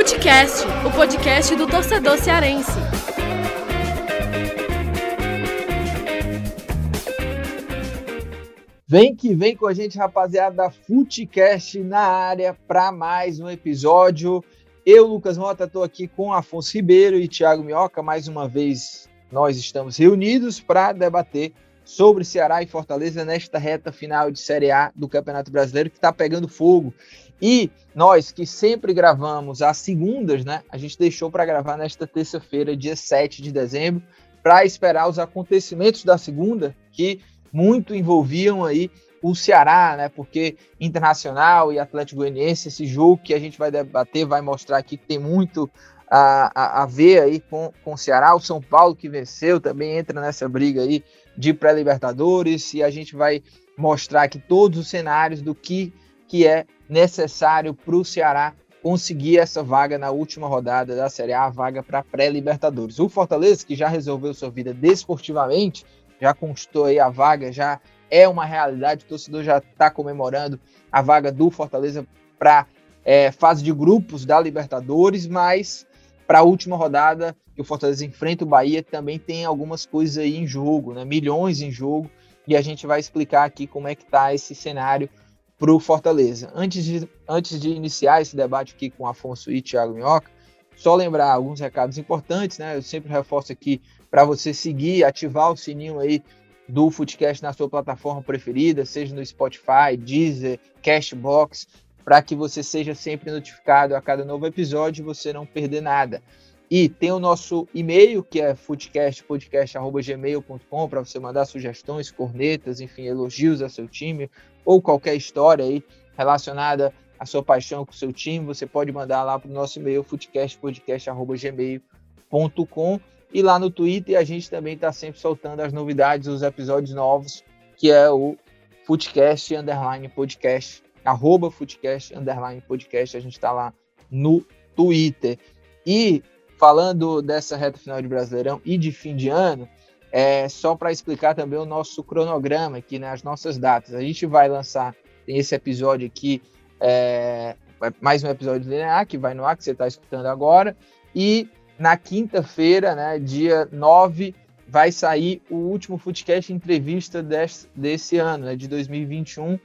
Futecast, o podcast do torcedor cearense. Vem que vem com a gente, rapaziada, Futecast na área para mais um episódio. Eu, Lucas Mota, estou aqui com Afonso Ribeiro e Thiago Minhoca. Mais uma vez, nós estamos reunidos para debater sobre Ceará e Fortaleza nesta reta final de Série A do Campeonato Brasileiro que está pegando fogo. E nós que sempre gravamos às segundas, né? A gente deixou para gravar nesta terça-feira, dia 7 de dezembro, para esperar os acontecimentos da segunda, que muito envolviam aí o Ceará, né? Porque Internacional e Atlético Goianiense, esse jogo que a gente vai debater, vai mostrar aqui que tem muito a, a, a ver aí com, com o Ceará. O São Paulo que venceu também entra nessa briga aí de pré-Libertadores e a gente vai mostrar aqui todos os cenários do que, que é necessário para o Ceará conseguir essa vaga na última rodada da Série A, a vaga para pré-Libertadores. O Fortaleza, que já resolveu sua vida desportivamente, já conquistou aí a vaga, já é uma realidade, o torcedor já está comemorando a vaga do Fortaleza para é, fase de grupos da Libertadores, mas para a última rodada que o Fortaleza enfrenta o Bahia também tem algumas coisas aí em jogo, né? milhões em jogo, e a gente vai explicar aqui como é que está esse cenário para o Fortaleza. Antes de, antes de iniciar esse debate aqui com Afonso e Thiago Minhoca, só lembrar alguns recados importantes, né? Eu sempre reforço aqui para você seguir, ativar o sininho aí do Footcast na sua plataforma preferida, seja no Spotify, Deezer, Cashbox, para que você seja sempre notificado a cada novo episódio e você não perder nada. E tem o nosso e-mail, que é foodcastpodcast.gmail.com, para você mandar sugestões, cornetas, enfim, elogios a seu time, ou qualquer história aí relacionada à sua paixão com o seu time, você pode mandar lá para o nosso e-mail, foodcastpodcast.gmail.com. E lá no Twitter a gente também está sempre soltando as novidades, os episódios novos, que é o Footcast Underline Podcast, arroba Footcast Underline Podcast, a gente está lá no Twitter. E falando dessa reta final de Brasileirão e de fim de ano, é só para explicar também o nosso cronograma aqui, né, as nossas datas. A gente vai lançar esse episódio aqui, é, mais um episódio DNA que vai no ar, que você está escutando agora, e na quinta-feira, né, dia 9, vai sair o último Footcast entrevista desse, desse ano, né, de 2021.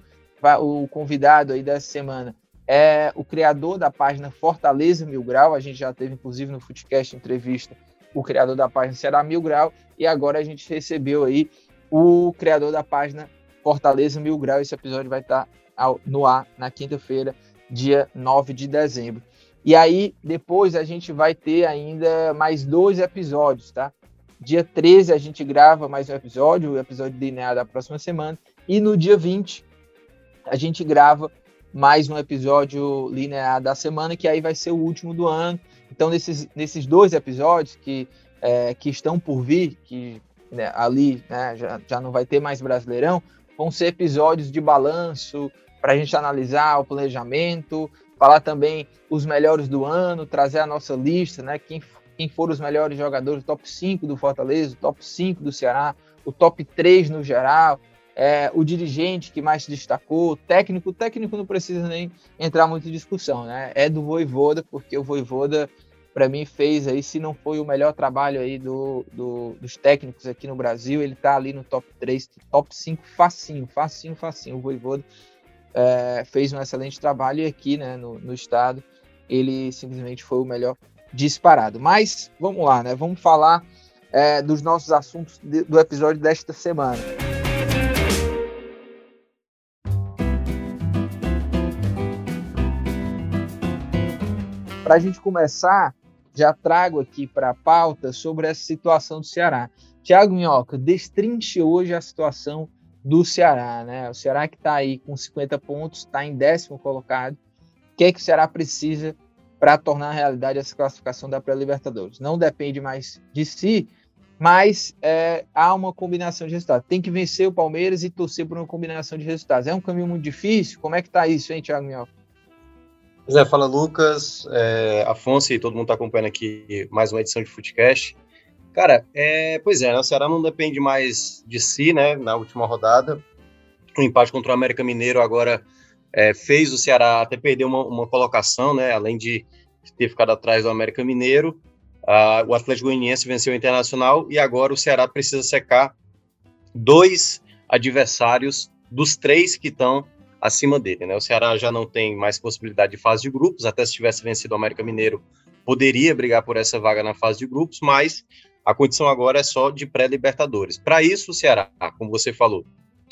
O convidado aí dessa semana é o criador da página Fortaleza Mil Grau. A gente já teve, inclusive, no Footcast entrevista o criador da página Será Mil Grau. E agora a gente recebeu aí o criador da página Fortaleza Mil Grau. Esse episódio vai estar no ar na quinta-feira, dia 9 de dezembro. E aí, depois a gente vai ter ainda mais dois episódios, tá? Dia 13 a gente grava mais um episódio, o episódio de DNA da próxima semana. E no dia 20 a gente grava mais um episódio linear da semana, que aí vai ser o último do ano. Então, nesses, nesses dois episódios que, é, que estão por vir, que né, ali né, já, já não vai ter mais Brasileirão, vão ser episódios de balanço para a gente analisar o planejamento, falar também os melhores do ano, trazer a nossa lista, né? Quem, quem foram os melhores jogadores, top 5 do Fortaleza, top 5 do Ceará, o top 3 no geral, é, o dirigente que mais se destacou, o técnico, o técnico não precisa nem entrar muito em discussão, né? É do Voivoda, porque o Voivoda, para mim, fez aí, se não foi o melhor trabalho aí do, do, dos técnicos aqui no Brasil, ele tá ali no top 3, top 5, facinho, facinho, facinho, o Voivoda é, fez um excelente trabalho e aqui né, no, no estado ele simplesmente foi o melhor disparado. Mas vamos lá, né? Vamos falar é, dos nossos assuntos de, do episódio desta semana. Para a gente começar, já trago aqui para a pauta sobre essa situação do Ceará. Tiago Minhoca, destrinche hoje a situação do Ceará, né? O Ceará que está aí com 50 pontos, está em décimo colocado. O que é que o Ceará precisa para tornar realidade essa classificação da pré-Libertadores? Não depende mais de si, mas é, há uma combinação de resultados. Tem que vencer o Palmeiras e torcer por uma combinação de resultados. É um caminho muito difícil? Como é que está isso, hein, Thiago Minhoca? Pois é, fala Lucas, é, Afonso e todo mundo está acompanhando aqui mais uma edição de Footcast. Cara, é, pois é, né, o Ceará não depende mais de si, né? Na última rodada, o empate contra o América Mineiro agora é, fez o Ceará até perder uma, uma colocação, né? Além de ter ficado atrás do América Mineiro. Uh, o Atlético Goianiense venceu o Internacional e agora o Ceará precisa secar dois adversários dos três que estão acima dele. Né? O Ceará já não tem mais possibilidade de fase de grupos, até se tivesse vencido o América Mineiro, poderia brigar por essa vaga na fase de grupos, mas a condição agora é só de pré-Libertadores. Para isso, o Ceará, como você falou,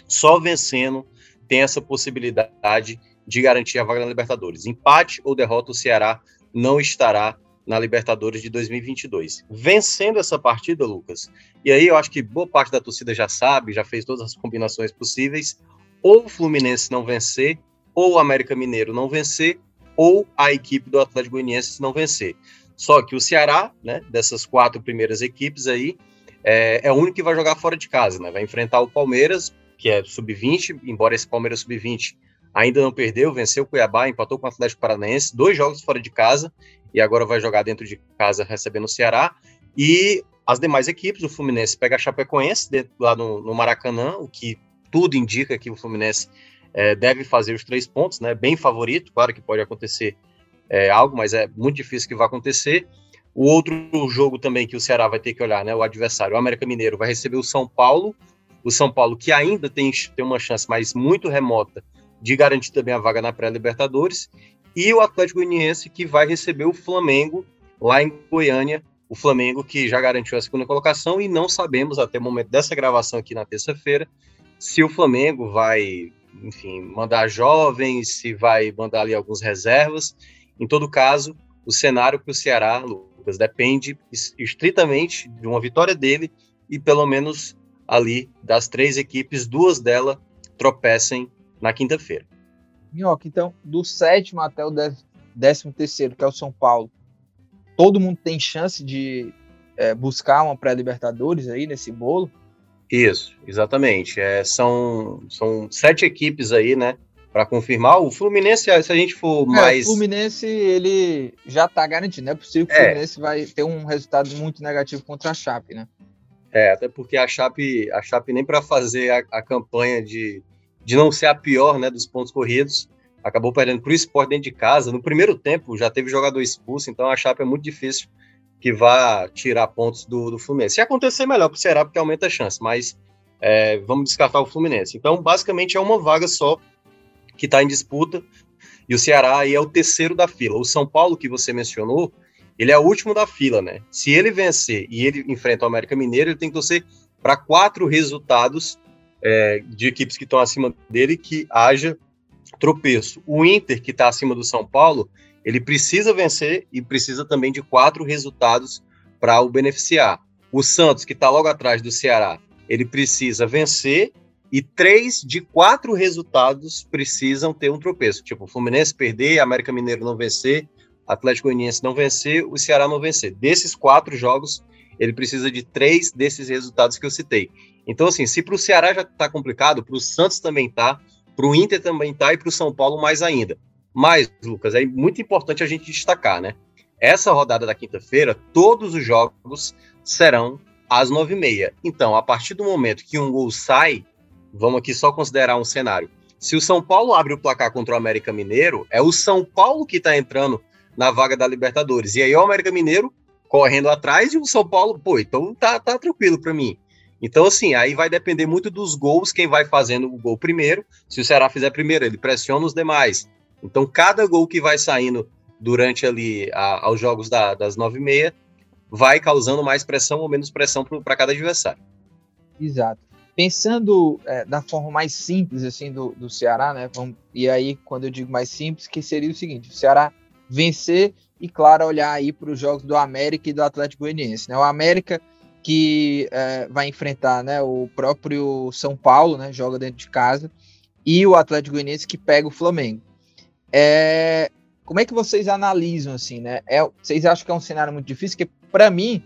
só vencendo tem essa possibilidade de garantir a vaga na Libertadores. Empate ou derrota, o Ceará não estará na Libertadores de 2022. Vencendo essa partida, Lucas, e aí eu acho que boa parte da torcida já sabe, já fez todas as combinações possíveis, ou o Fluminense não vencer, ou o América Mineiro não vencer, ou a equipe do Atlético Goianiense não vencer. Só que o Ceará, né, dessas quatro primeiras equipes aí, é, é o único que vai jogar fora de casa, né? Vai enfrentar o Palmeiras, que é sub-20, embora esse Palmeiras sub-20 ainda não perdeu, venceu o Cuiabá, empatou com o Atlético Paranaense, dois jogos fora de casa, e agora vai jogar dentro de casa recebendo o Ceará. E as demais equipes, o Fluminense pega a Chapecoense lá no, no Maracanã, o que tudo indica que o Fluminense é, deve fazer os três pontos, né? Bem favorito, claro que pode acontecer é, algo, mas é muito difícil que vá acontecer. O outro jogo também que o Ceará vai ter que olhar, né? O adversário, o América Mineiro, vai receber o São Paulo. O São Paulo, que ainda tem, tem uma chance, mas muito remota, de garantir também a vaga na pré-Libertadores. E o Atlético Goianiense, que vai receber o Flamengo lá em Goiânia. O Flamengo que já garantiu a segunda colocação e não sabemos até o momento dessa gravação aqui na terça-feira se o Flamengo vai, enfim, mandar jovens, se vai mandar ali alguns reservas. Em todo caso, o cenário para o Ceará, Lucas, depende estritamente de uma vitória dele e pelo menos ali das três equipes, duas delas tropecem na quinta-feira. Minhoca, então, do sétimo até o décimo terceiro, que é o São Paulo, todo mundo tem chance de é, buscar uma pré-libertadores aí nesse bolo? Isso, exatamente. É, são, são sete equipes aí, né? Para confirmar, o Fluminense, se a gente for é, mais. O Fluminense, ele já tá garantido, não é possível que o é. Fluminense vai ter um resultado muito negativo contra a Chape, né? É, até porque a Chape, a Chape nem para fazer a, a, campanha de, de não ser a pior né, dos pontos corridos, acabou perdendo para o esporte dentro de casa. No primeiro tempo já teve jogador expulso, então a Chape é muito difícil que vá tirar pontos do, do Fluminense. Se acontecer, melhor para o Ceará, porque aumenta a chance, mas é, vamos descartar o Fluminense. Então, basicamente, é uma vaga só que está em disputa, e o Ceará aí é o terceiro da fila. O São Paulo, que você mencionou, ele é o último da fila, né? Se ele vencer e ele enfrenta o América Mineiro, ele tem que torcer para quatro resultados é, de equipes que estão acima dele que haja tropeço. O Inter, que está acima do São Paulo, ele precisa vencer e precisa também de quatro resultados para o beneficiar. O Santos, que está logo atrás do Ceará, ele precisa vencer e três de quatro resultados precisam ter um tropeço. Tipo, o Fluminense perder, América Mineiro não vencer, Atlético Goianiense não vencer, o Ceará não vencer. Desses quatro jogos, ele precisa de três desses resultados que eu citei. Então, assim, se para o Ceará já está complicado, para o Santos também está, para o Inter também está e para o São Paulo mais ainda. Mas, Lucas, é muito importante a gente destacar, né? Essa rodada da quinta-feira, todos os jogos serão às nove e meia. Então, a partir do momento que um gol sai, vamos aqui só considerar um cenário. Se o São Paulo abre o placar contra o América Mineiro, é o São Paulo que está entrando na vaga da Libertadores. E aí o América Mineiro correndo atrás e o São Paulo, pô, então tá, tá tranquilo para mim. Então, assim, aí vai depender muito dos gols, quem vai fazendo o gol primeiro. Se o Ceará fizer primeiro, ele pressiona os demais. Então, cada gol que vai saindo durante ali a, aos jogos da, das nove e meia vai causando mais pressão ou menos pressão para cada adversário. Exato. Pensando é, da forma mais simples assim do, do Ceará, né? Vamos, e aí, quando eu digo mais simples, que seria o seguinte: o Ceará vencer e, claro, olhar aí para os jogos do América e do Atlético Goianiense. Né? O América que é, vai enfrentar né, o próprio São Paulo, né, joga dentro de casa, e o Atlético Goianiense que pega o Flamengo. É, como é que vocês analisam assim, né? É, vocês acham que é um cenário muito difícil? Porque para mim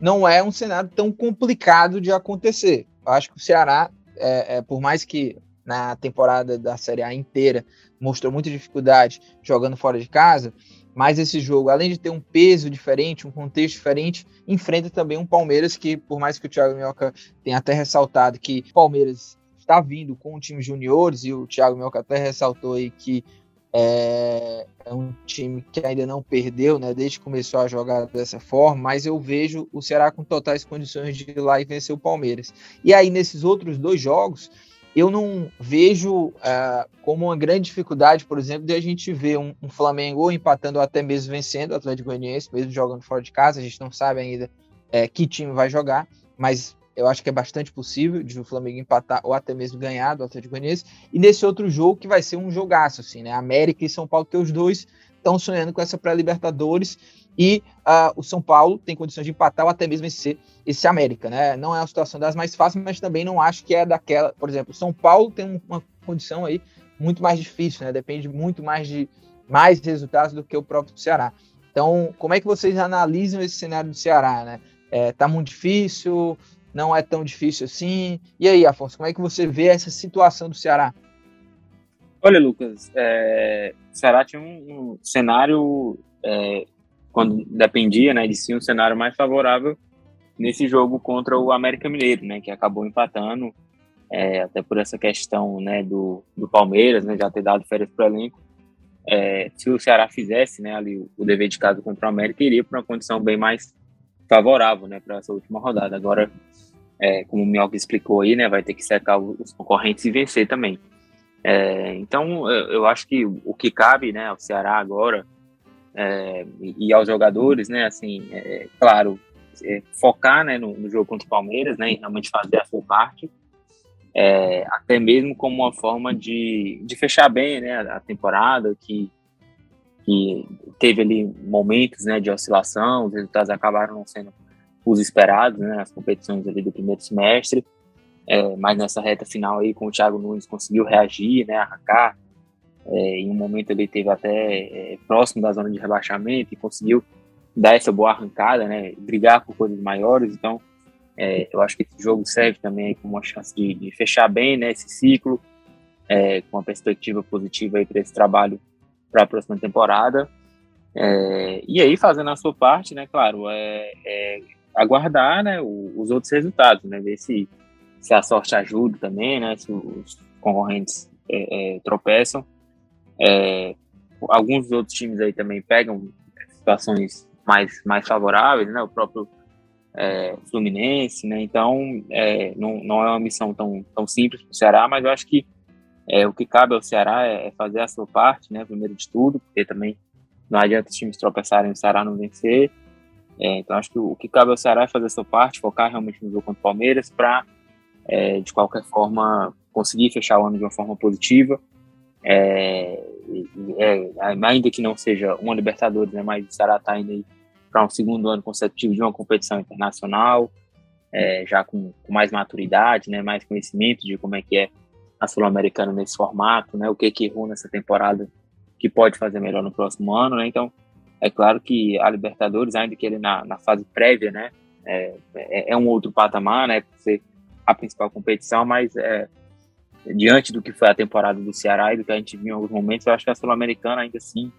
não é um cenário tão complicado de acontecer. Eu acho que o Ceará, é, é, por mais que na temporada da Série A inteira mostrou muita dificuldade jogando fora de casa, mas esse jogo, além de ter um peso diferente, um contexto diferente, enfrenta também um Palmeiras que, por mais que o Thiago Minhoca tenha até ressaltado que o Palmeiras está vindo com o time juniores, e o Thiago Minhoca até ressaltou aí que É, é, um time que ainda não perdeu, né, desde que começou a jogar dessa forma, mas eu vejo o Ceará com totais condições de ir lá e vencer o Palmeiras. E aí, nesses outros dois jogos, eu não vejo uh, como uma grande dificuldade, por exemplo, de a gente ver um, um Flamengo empatando ou até mesmo vencendo o Atlético Goianiense, mesmo jogando fora de casa. A gente não sabe ainda é, que time vai jogar, mas eu acho que é bastante possível de o Flamengo empatar ou até mesmo ganhar do Atlético Goianiense. E nesse outro jogo que vai ser um jogaço, assim, né? América e São Paulo, que os dois estão sonhando com essa pré-Libertadores e uh, o São Paulo tem condições de empatar ou até mesmo vencer esse América, né? Não é uma situação das mais fáceis, mas também não acho que é daquela, por exemplo, São Paulo tem uma condição aí muito mais difícil, né? Depende muito mais de mais resultados do que o próprio Ceará. Então, como é que vocês analisam esse cenário do Ceará, né? É, tá muito difícil, não é tão difícil assim. E aí, Afonso, como é que você vê essa situação do Ceará? Olha, Lucas, é, o Ceará tinha um, um cenário é, quando dependia né, de si, um cenário mais favorável nesse jogo contra o América Mineiro, né, que acabou empatando, é, até por essa questão né, do, do Palmeiras, né, já ter dado férias para o elenco. É, se o Ceará fizesse né, ali o, o dever de casa contra o América, iria para uma condição bem mais favorável né, para essa última rodada. Agora, é, como o Mioca explicou aí, né, vai ter que secar os concorrentes e vencer também. É, então, eu, acho que o que cabe né, ao Ceará agora é, e aos jogadores, né, assim, é, claro, é, focar, né, no, no, jogo contra o Palmeiras, né, e realmente fazer a sua parte, é, até mesmo como uma forma de, de fechar bem, né, a temporada, que, que teve ali momentos, né, de oscilação, os resultados acabaram não sendo os esperados, né, as competições ali do primeiro semestre, é, mas nessa reta final aí com o Thiago Nunes conseguiu reagir, né, arrancar, é, em um momento ele teve até é, próximo da zona de rebaixamento e conseguiu dar essa boa arrancada, né, brigar por coisas maiores. Então, é, eu acho que esse jogo serve também como uma chance de, de fechar bem né, esse ciclo, é, com uma perspectiva positiva para esse trabalho para a próxima temporada. É, e aí, fazendo a sua parte, né, claro, é, é aguardar né, os outros resultados, né, ver se, se a sorte ajuda também, né, se os concorrentes tropeçam. É, alguns outros times aí também pegam situações mais, mais favoráveis, né? O próprio é, Fluminense, né? Então, é, não, não é uma missão tão, tão simples para o Ceará, mas eu acho que é, o que cabe ao Ceará é, é fazer a sua parte, né? Primeiro de tudo, porque também não adianta os times tropeçarem e o Ceará não vencer. É, então, acho que o, o, que cabe ao Ceará é fazer a sua parte, focar realmente no jogo contra o Palmeiras para, é, de qualquer forma, conseguir fechar o ano de uma forma positiva é, é, ainda que não seja uma Libertadores, né, mas estará tá indo para um segundo ano consecutivo de uma competição internacional, é, já com, com, mais maturidade, né, mais conhecimento de como é que é a Sul-Americana nesse formato, né, o que que errou nessa temporada que pode fazer melhor no próximo ano, né, então é claro que a Libertadores, ainda que ele na, na fase prévia, né, é, é, é um outro patamar, né, por ser a principal competição, mas é, diante do que foi a temporada do Ceará e do que a gente viu em alguns momentos, eu acho que a Sul-Americana ainda assim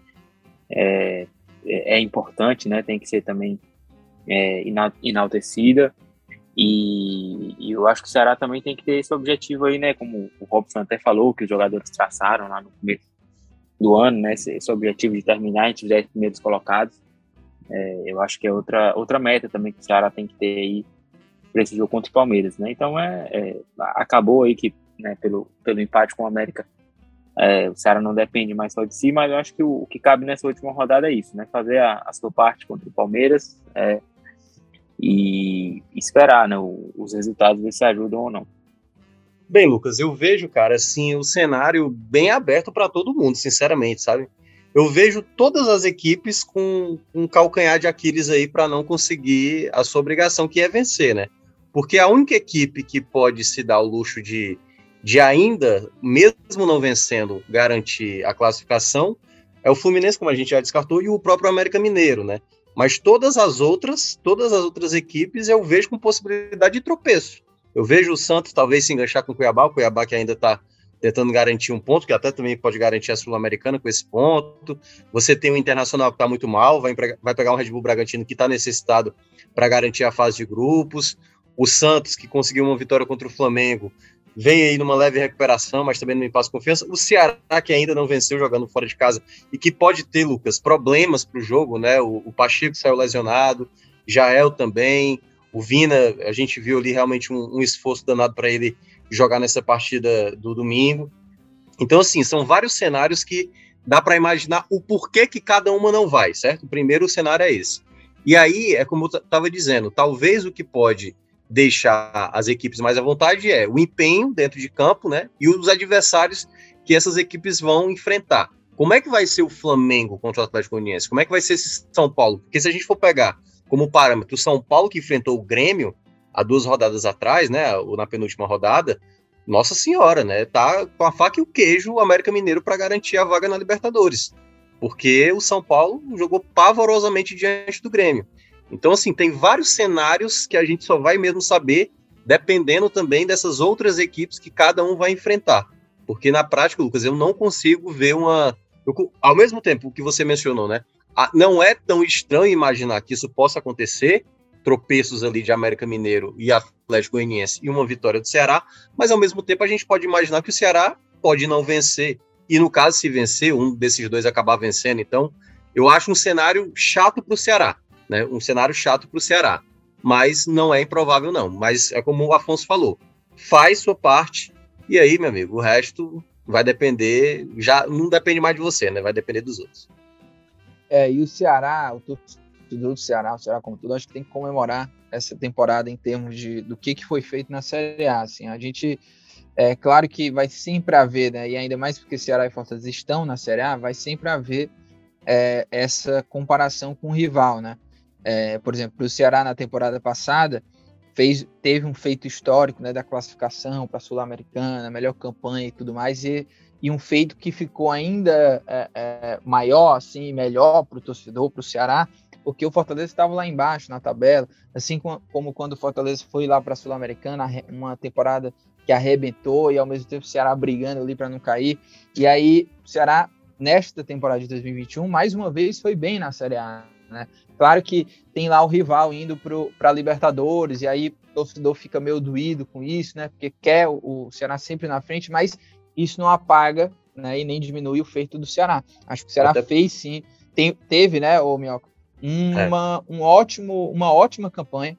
é, é, é, importante, né? Tem que ser também é, enaltecida. E, e, eu acho que o Ceará também tem que ter esse objetivo aí, né? Como o Robson até falou, que os jogadores traçaram lá no começo do ano, né? Esse, esse objetivo de terminar entre os 10 primeiros colocados. É, eu acho que é outra, outra meta também que o Ceará tem que ter aí para esse jogo contra o Palmeiras, né? Então é, é acabou aí que né, pelo, pelo empate com o América. É, o Ceará não depende mais só de si, mas eu acho que o, o que cabe nessa última rodada é isso, né? Fazer a, a sua parte contra o Palmeiras é, e esperar né, os resultados ver se ajudam ou não. Bem, Lucas, eu vejo, cara, assim, o cenário bem aberto para todo mundo, sinceramente, sabe? Eu vejo todas as equipes com um calcanhar de Aquiles aí para não conseguir a sua obrigação, que é vencer, né? Porque a única equipe que pode se dar o luxo de de ainda, mesmo não vencendo, garantir a classificação, é o Fluminense, como a gente já descartou, e o próprio América Mineiro, né? Mas todas as outras, todas as outras equipes eu vejo com possibilidade de tropeço. Eu vejo o Santos talvez se enganchar com o Cuiabá, o Cuiabá que ainda está tentando garantir um ponto, que até também pode garantir a Sul-Americana com esse ponto. Você tem o Internacional que está muito mal, vai, vai pegar um Red Bull Bragantino que está necessitado para garantir a fase de grupos. O Santos, que conseguiu uma vitória contra o Flamengo, vem aí numa leve recuperação, mas também não me passa confiança. O Ceará, que ainda não venceu jogando fora de casa e que pode ter, Lucas, problemas para o jogo, né? O, o Pacheco saiu lesionado, Jael também, o Vina, a gente viu ali realmente um, um esforço danado para ele jogar nessa partida do domingo. Então, assim, são vários cenários que dá para imaginar o porquê que cada uma não vai, certo? O primeiro cenário é esse. E aí, é como eu estava dizendo, talvez o que pode deixar as equipes mais à vontade é o empenho dentro de campo, né? E os adversários que essas equipes vão enfrentar. Como é que vai ser o Flamengo contra o Atlético Goianiense? Como é que vai ser esse São Paulo? Porque se a gente for pegar como parâmetro o São Paulo que enfrentou o Grêmio há duas rodadas atrás, né? Na penúltima rodada, nossa senhora, né? Tá com a faca e o queijo o América Mineiro para garantir a vaga na Libertadores. Porque o São Paulo jogou pavorosamente diante do Grêmio. Então, assim, tem vários cenários que a gente só vai mesmo saber dependendo também dessas outras equipes que cada um vai enfrentar. Porque na prática, Lucas, eu não consigo ver uma. Eu, ao mesmo tempo que você mencionou, né? não é tão estranho imaginar que isso possa acontecer, tropeços ali de América Mineiro e Atlético Goianiense e uma vitória do Ceará, mas ao mesmo tempo a gente pode imaginar que o Ceará pode não vencer. E no caso, se vencer, um desses dois acabar vencendo. Então, eu acho um cenário chato para o Ceará né? Um cenário chato para o Ceará, mas não é improvável não. Mas é como o Afonso falou, faz sua parte e aí, meu amigo, o resto vai depender, já não depende mais de você, né? Vai depender dos outros. É, e o Ceará, o torcedor do Ceará, o Ceará como tudo, acho que tem que comemorar essa temporada em termos de do que, que foi feito na Série A. Assim, a gente é claro que vai sempre haver, né? E ainda mais porque Ceará e Fortaleza estão na Série A, vai sempre haver é, essa comparação com o rival, né? É, por exemplo, o Ceará na temporada passada fez, teve um feito histórico né, da classificação para a Sul-Americana, melhor campanha e tudo mais, e, e um feito que ficou ainda é, é, maior, assim, melhor para o torcedor, para o Ceará, porque o Fortaleza estava lá embaixo na tabela, assim como, como quando o Fortaleza foi lá para a Sul-Americana, uma temporada que arrebentou e ao mesmo tempo o Ceará brigando ali para não cair. E aí o Ceará, nesta temporada de 2021, mais uma vez foi bem na Série A. Né? Claro que tem lá o rival indo para Libertadores, e aí o torcedor fica meio doído com isso, né? Porque quer o, o Ceará sempre na frente, mas isso não apaga né, e nem diminui o feito do Ceará. Acho que o Ceará Até... fez sim, tem, teve, né, o Minhoca, uma, é. um ótimo, uma ótima campanha.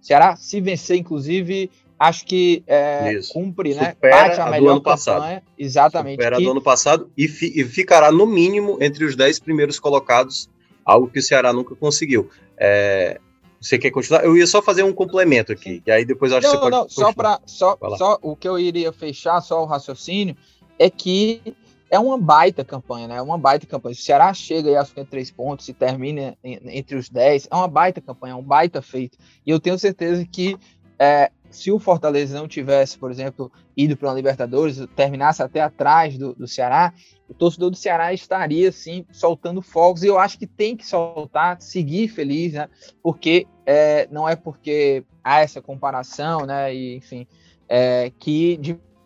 O Ceará, se vencer, inclusive, acho que é, cumpre, né? Bate a, a melhor campanha. Passado. Exatamente. Supera que... do ano passado e, fi, e, ficará, no mínimo, entre os dez primeiros colocados algo que o Ceará nunca conseguiu. É, você quer continuar? Eu ia só fazer um complemento aqui, e aí depois acho não, que você não, pode. Não, só para só, só o que eu iria fechar, só o raciocínio, é que é uma baita campanha, né? É uma baita campanha. Se o Ceará chega aí aos 53 pontos e termina entre os 10, é uma baita campanha, é um baita feito. E eu tenho certeza que é, se o Fortaleza não tivesse, por exemplo, ido para a Libertadores, terminasse até atrás do, do Ceará, o torcedor do Ceará estaria assim soltando fogos e eu acho que tem que soltar, seguir feliz, né? Porque é, não é porque há essa comparação, né? E, enfim, é, que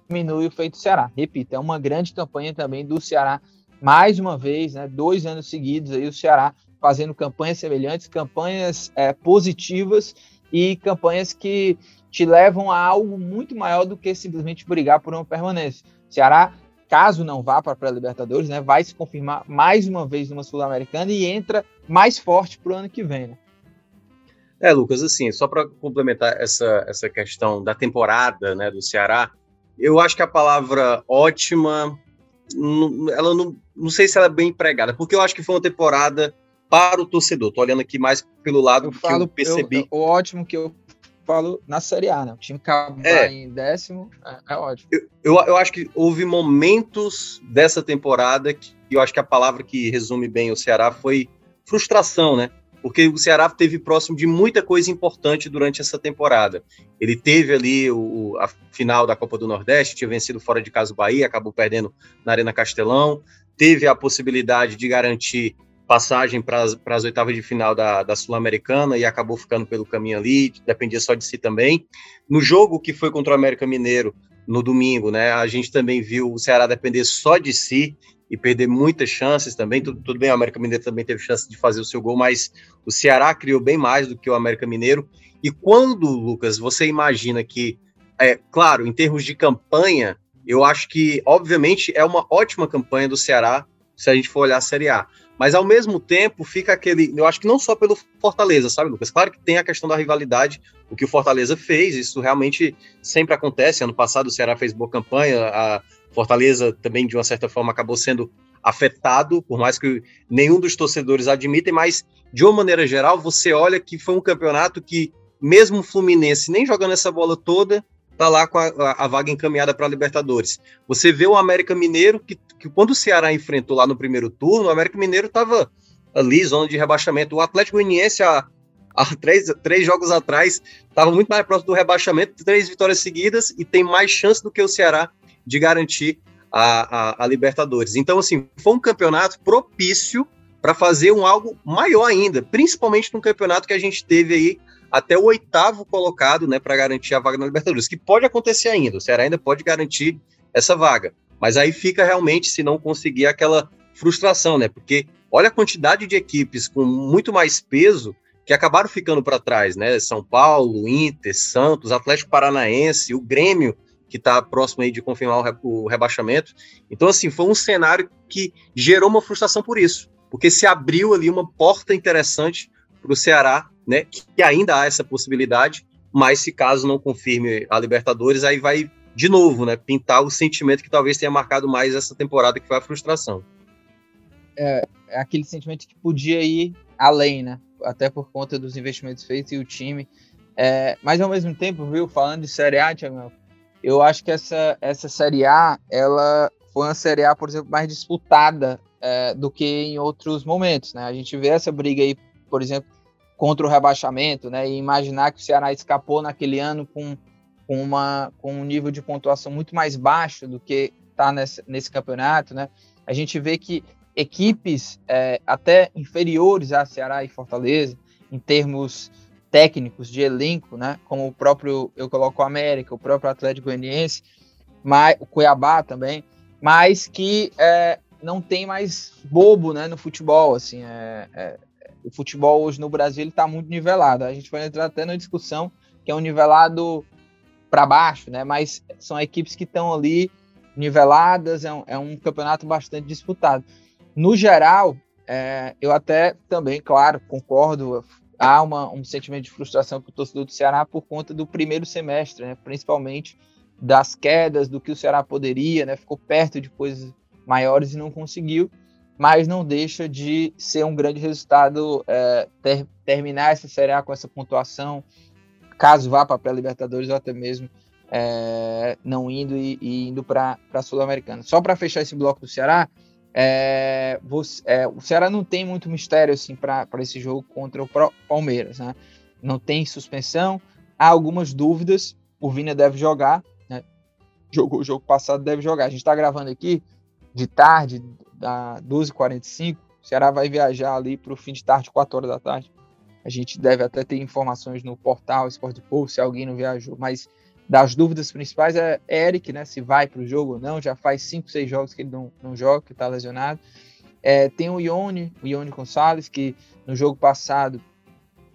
diminui o feito do Ceará. Repito, é uma grande campanha também do Ceará, mais uma vez, né? Dois anos seguidos aí o Ceará fazendo campanhas semelhantes, campanhas é, positivas e campanhas que te levam a algo muito maior do que simplesmente brigar por uma permanência. O Ceará caso não vá para a pré-libertadores, né, vai se confirmar mais uma vez numa sul-americana e entra mais forte para o ano que vem. Né? É, Lucas, assim, só para complementar essa, essa questão da temporada né, do Ceará, eu acho que a palavra ótima, ela não, não sei se ela é bem empregada, porque eu acho que foi uma temporada para o torcedor. Estou olhando aqui mais pelo lado eu que falo, eu percebi. Eu, o ótimo que eu falo na Série A, né? O time acabar é, em décimo é, é ótimo. Eu, eu, eu, acho que houve momentos dessa temporada que eu acho que a palavra que resume bem o Ceará foi frustração, né? Porque o Ceará teve próximo de muita coisa importante durante essa temporada. Ele teve ali o, a final da Copa do Nordeste, tinha vencido fora de casa o Bahia, acabou perdendo na Arena Castelão, teve a possibilidade de garantir passagem para as oitavas de final da, da Sul-Americana e acabou ficando pelo caminho ali, dependia só de si também. No jogo que foi contra o América Mineiro, no domingo, né? A gente também viu o Ceará depender só de si e perder muitas chances também. Tudo, tudo bem, o América Mineiro também teve chance de fazer o seu gol, mas o Ceará criou bem mais do que o América Mineiro. E quando, Lucas, você imagina que, é claro, em termos de campanha, eu acho que, obviamente, é uma ótima campanha do Ceará se a gente for olhar a Série A. Mas ao mesmo tempo fica aquele. Eu acho que não só pelo Fortaleza, sabe, Lucas? Claro que tem a questão da rivalidade, o que o Fortaleza fez, isso realmente sempre acontece. Ano passado o Ceará fez boa campanha, a Fortaleza também, de uma certa forma, acabou sendo afetado, por mais que nenhum dos torcedores admitem, mas de uma maneira geral, você olha que foi um campeonato que, mesmo o Fluminense nem jogando essa bola toda, tá lá com a, a vaga encaminhada para a Libertadores. Você vê o América Mineiro, que, que quando o Ceará enfrentou lá no primeiro turno, o América Mineiro estava ali, zona de rebaixamento. O Atlético Goianiense, há, há três, três jogos atrás, estava muito mais próximo do rebaixamento, três vitórias seguidas, e tem mais chance do que o Ceará de garantir a, a, a Libertadores. Então, assim, foi um campeonato propício para fazer um algo maior ainda, principalmente num campeonato que a gente teve aí até o oitavo colocado, né, para garantir a vaga na Libertadores, que pode acontecer ainda, o Ceará ainda pode garantir essa vaga. Mas aí fica realmente, se não conseguir, aquela frustração, né? Porque olha a quantidade de equipes com muito mais peso que acabaram ficando para trás, né? São Paulo, Inter, Santos, Atlético Paranaense, o Grêmio, que está próximo aí de confirmar o, re o rebaixamento. Então, assim, foi um cenário que gerou uma frustração por isso, porque se abriu ali uma porta interessante para o Ceará né? Que ainda há essa possibilidade, mas se caso não confirme a Libertadores, aí vai de novo, né? Pintar o sentimento que talvez tenha marcado mais essa temporada, que foi a frustração. É, é aquele sentimento que podia ir além, né? Até por conta dos investimentos feitos e o time. É, mas ao mesmo tempo, viu, falando de Série A, Thiago, eu acho que essa, essa Série A, ela foi uma Série A, por exemplo, mais disputada é, do que em outros momentos, né? A gente vê essa briga aí, por exemplo, contra o rebaixamento, né? E imaginar que o Ceará escapou naquele ano com, com, uma, com um nível de pontuação muito mais baixo do que está nesse, nesse campeonato, né? A gente vê que equipes é, até inferiores a Ceará e Fortaleza, em termos técnicos de elenco, né? Como o próprio, eu coloco o América, o próprio Atlético Goianiense, mas, o Cuiabá também, mas que é, não tem mais bobo, né? No futebol, assim, é, é o futebol hoje no Brasil está muito nivelado. A gente vai entrar até na discussão que é um nivelado para baixo, né? Mas são equipes que estão ali niveladas, é um, é um, campeonato bastante disputado. No geral, é, eu até também, claro, concordo, há uma, um sentimento de frustração para o torcedor do Ceará por conta do primeiro semestre, né? principalmente das quedas, do que o Ceará poderia, né? ficou perto de coisas maiores e não conseguiu mas não deixa de ser um grande resultado é, ter, terminar essa Série A com essa pontuação, caso vá para a pré-Libertadores ou até mesmo é, não indo e, e indo para a Sul-Americana. Só para fechar esse bloco do Ceará, é, você, é, o Ceará não tem muito mistério assim, para esse jogo contra o Palmeiras. Né? Não tem suspensão, há algumas dúvidas. O Vina deve jogar, né? jogou o jogo passado, deve jogar. A gente está gravando aqui de tarde, da 12h45, o Ceará vai viajar ali para o fim de tarde, 4 horas da tarde. A gente deve até ter informações no portal Sport Pool, se alguém não viajou, mas das dúvidas principais é Eric, né? Se vai para o jogo ou não. Já faz 5, 6 jogos que ele não, não joga, que está lesionado. É, tem o Ione, o Ione Gonçalves, que no jogo passado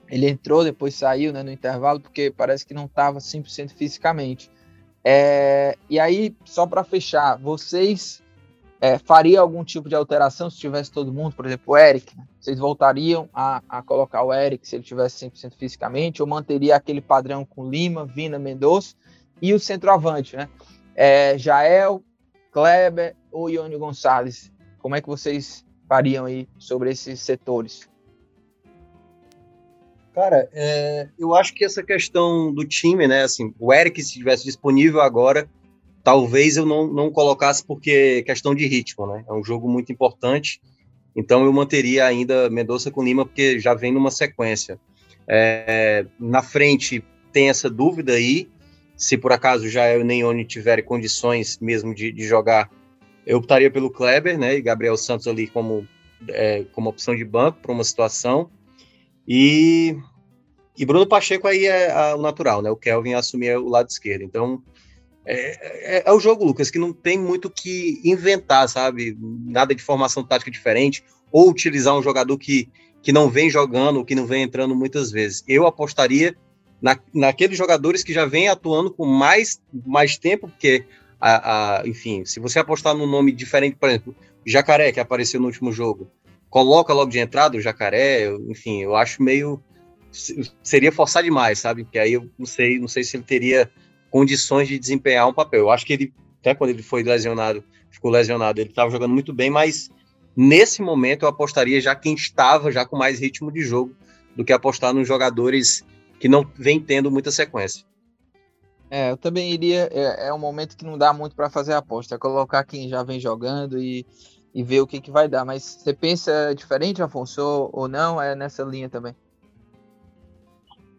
ele entrou, depois saiu né, no intervalo, porque parece que não estava 100% fisicamente. É, e aí, só para fechar, vocês é, faria algum tipo de alteração se tivesse todo mundo, por exemplo, o Eric? Né? Vocês voltariam a, a, colocar o Eric se ele tivesse 100% fisicamente, ou manteria aquele padrão com Lima, Vina, Mendonça e o centroavante, né? É, Jael, Kleber ou Ione Gonçalves? Como é que vocês fariam aí sobre esses setores? Cara, é, eu acho que essa questão do time, né? Assim, o Eric, se estivesse disponível agora, talvez eu não, não colocasse porque é questão de ritmo, né? É um jogo muito importante, então eu manteria ainda Mendonça com Lima porque já vem numa sequência. É, na frente tem essa dúvida aí, se por acaso já eu nem onde tiverem condições mesmo de, de, jogar, eu optaria pelo Kleber, né? E Gabriel Santos ali como, é, como opção de banco para uma situação. E, e Bruno Pacheco aí é a, o natural, né? O Kelvin assumir o lado esquerdo. Então é, é, é, o jogo, Lucas, que não tem muito que inventar, sabe? Nada de formação tática diferente, ou utilizar um jogador que, que não vem jogando, que não vem entrando muitas vezes. Eu apostaria na, naqueles jogadores que já vêm atuando com mais, mais tempo, porque, a, a, enfim, se você apostar num nome diferente, por exemplo, Jacaré, que apareceu no último jogo, coloca logo de entrada o Jacaré, enfim, eu acho meio seria forçar demais, sabe? Porque aí eu não sei, não sei se ele teria condições de desempenhar um papel. Eu acho que ele, até quando ele foi lesionado, ficou lesionado, ele estava jogando muito bem, mas nesse momento eu apostaria já quem estava já com mais ritmo de jogo do que apostar nos jogadores que não vem tendo muita sequência. É, eu também iria. É, é um momento que não dá muito para fazer aposta, é colocar quem já vem jogando e, e ver o que, que vai dar. Mas você pensa diferente, Afonso, ou não? É nessa linha também?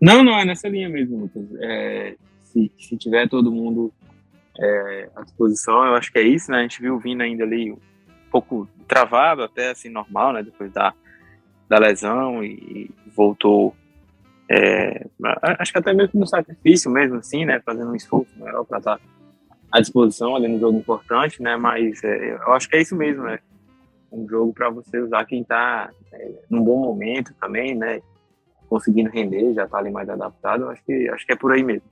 Não, não, é nessa linha mesmo, Lucas. É, se, se tiver todo mundo é, à disposição, eu acho que é isso, né? A gente viu vindo ainda ali um pouco travado, até assim, normal, né? Depois da, da lesão e, e voltou. É, acho que até mesmo no sacrifício mesmo, assim, né? Fazendo um esforço maior para estar à disposição ali no jogo importante, né? Mas é, eu acho que é isso mesmo, né? Um jogo para você usar quem está é, num bom momento também, né? conseguindo render, já está ali mais adaptado, acho que, acho que é por aí mesmo.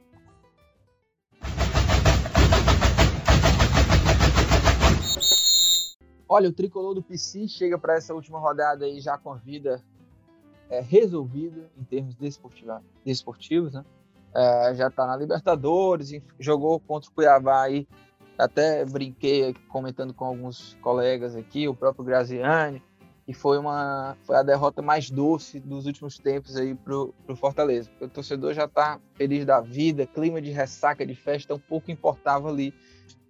Olha, o tricolor do PC chega para essa última rodada aí já com a vida é, resolvida em termos desportivos, né? É, já está na Libertadores, jogou contra o Cuiabá aí. Até brinquei comentando com alguns colegas aqui, o próprio Graziani, e foi uma foi a derrota mais doce dos últimos tempos aí pro, pro Fortaleza. O torcedor já tá feliz da vida, clima de ressaca de festa, um pouco importava ali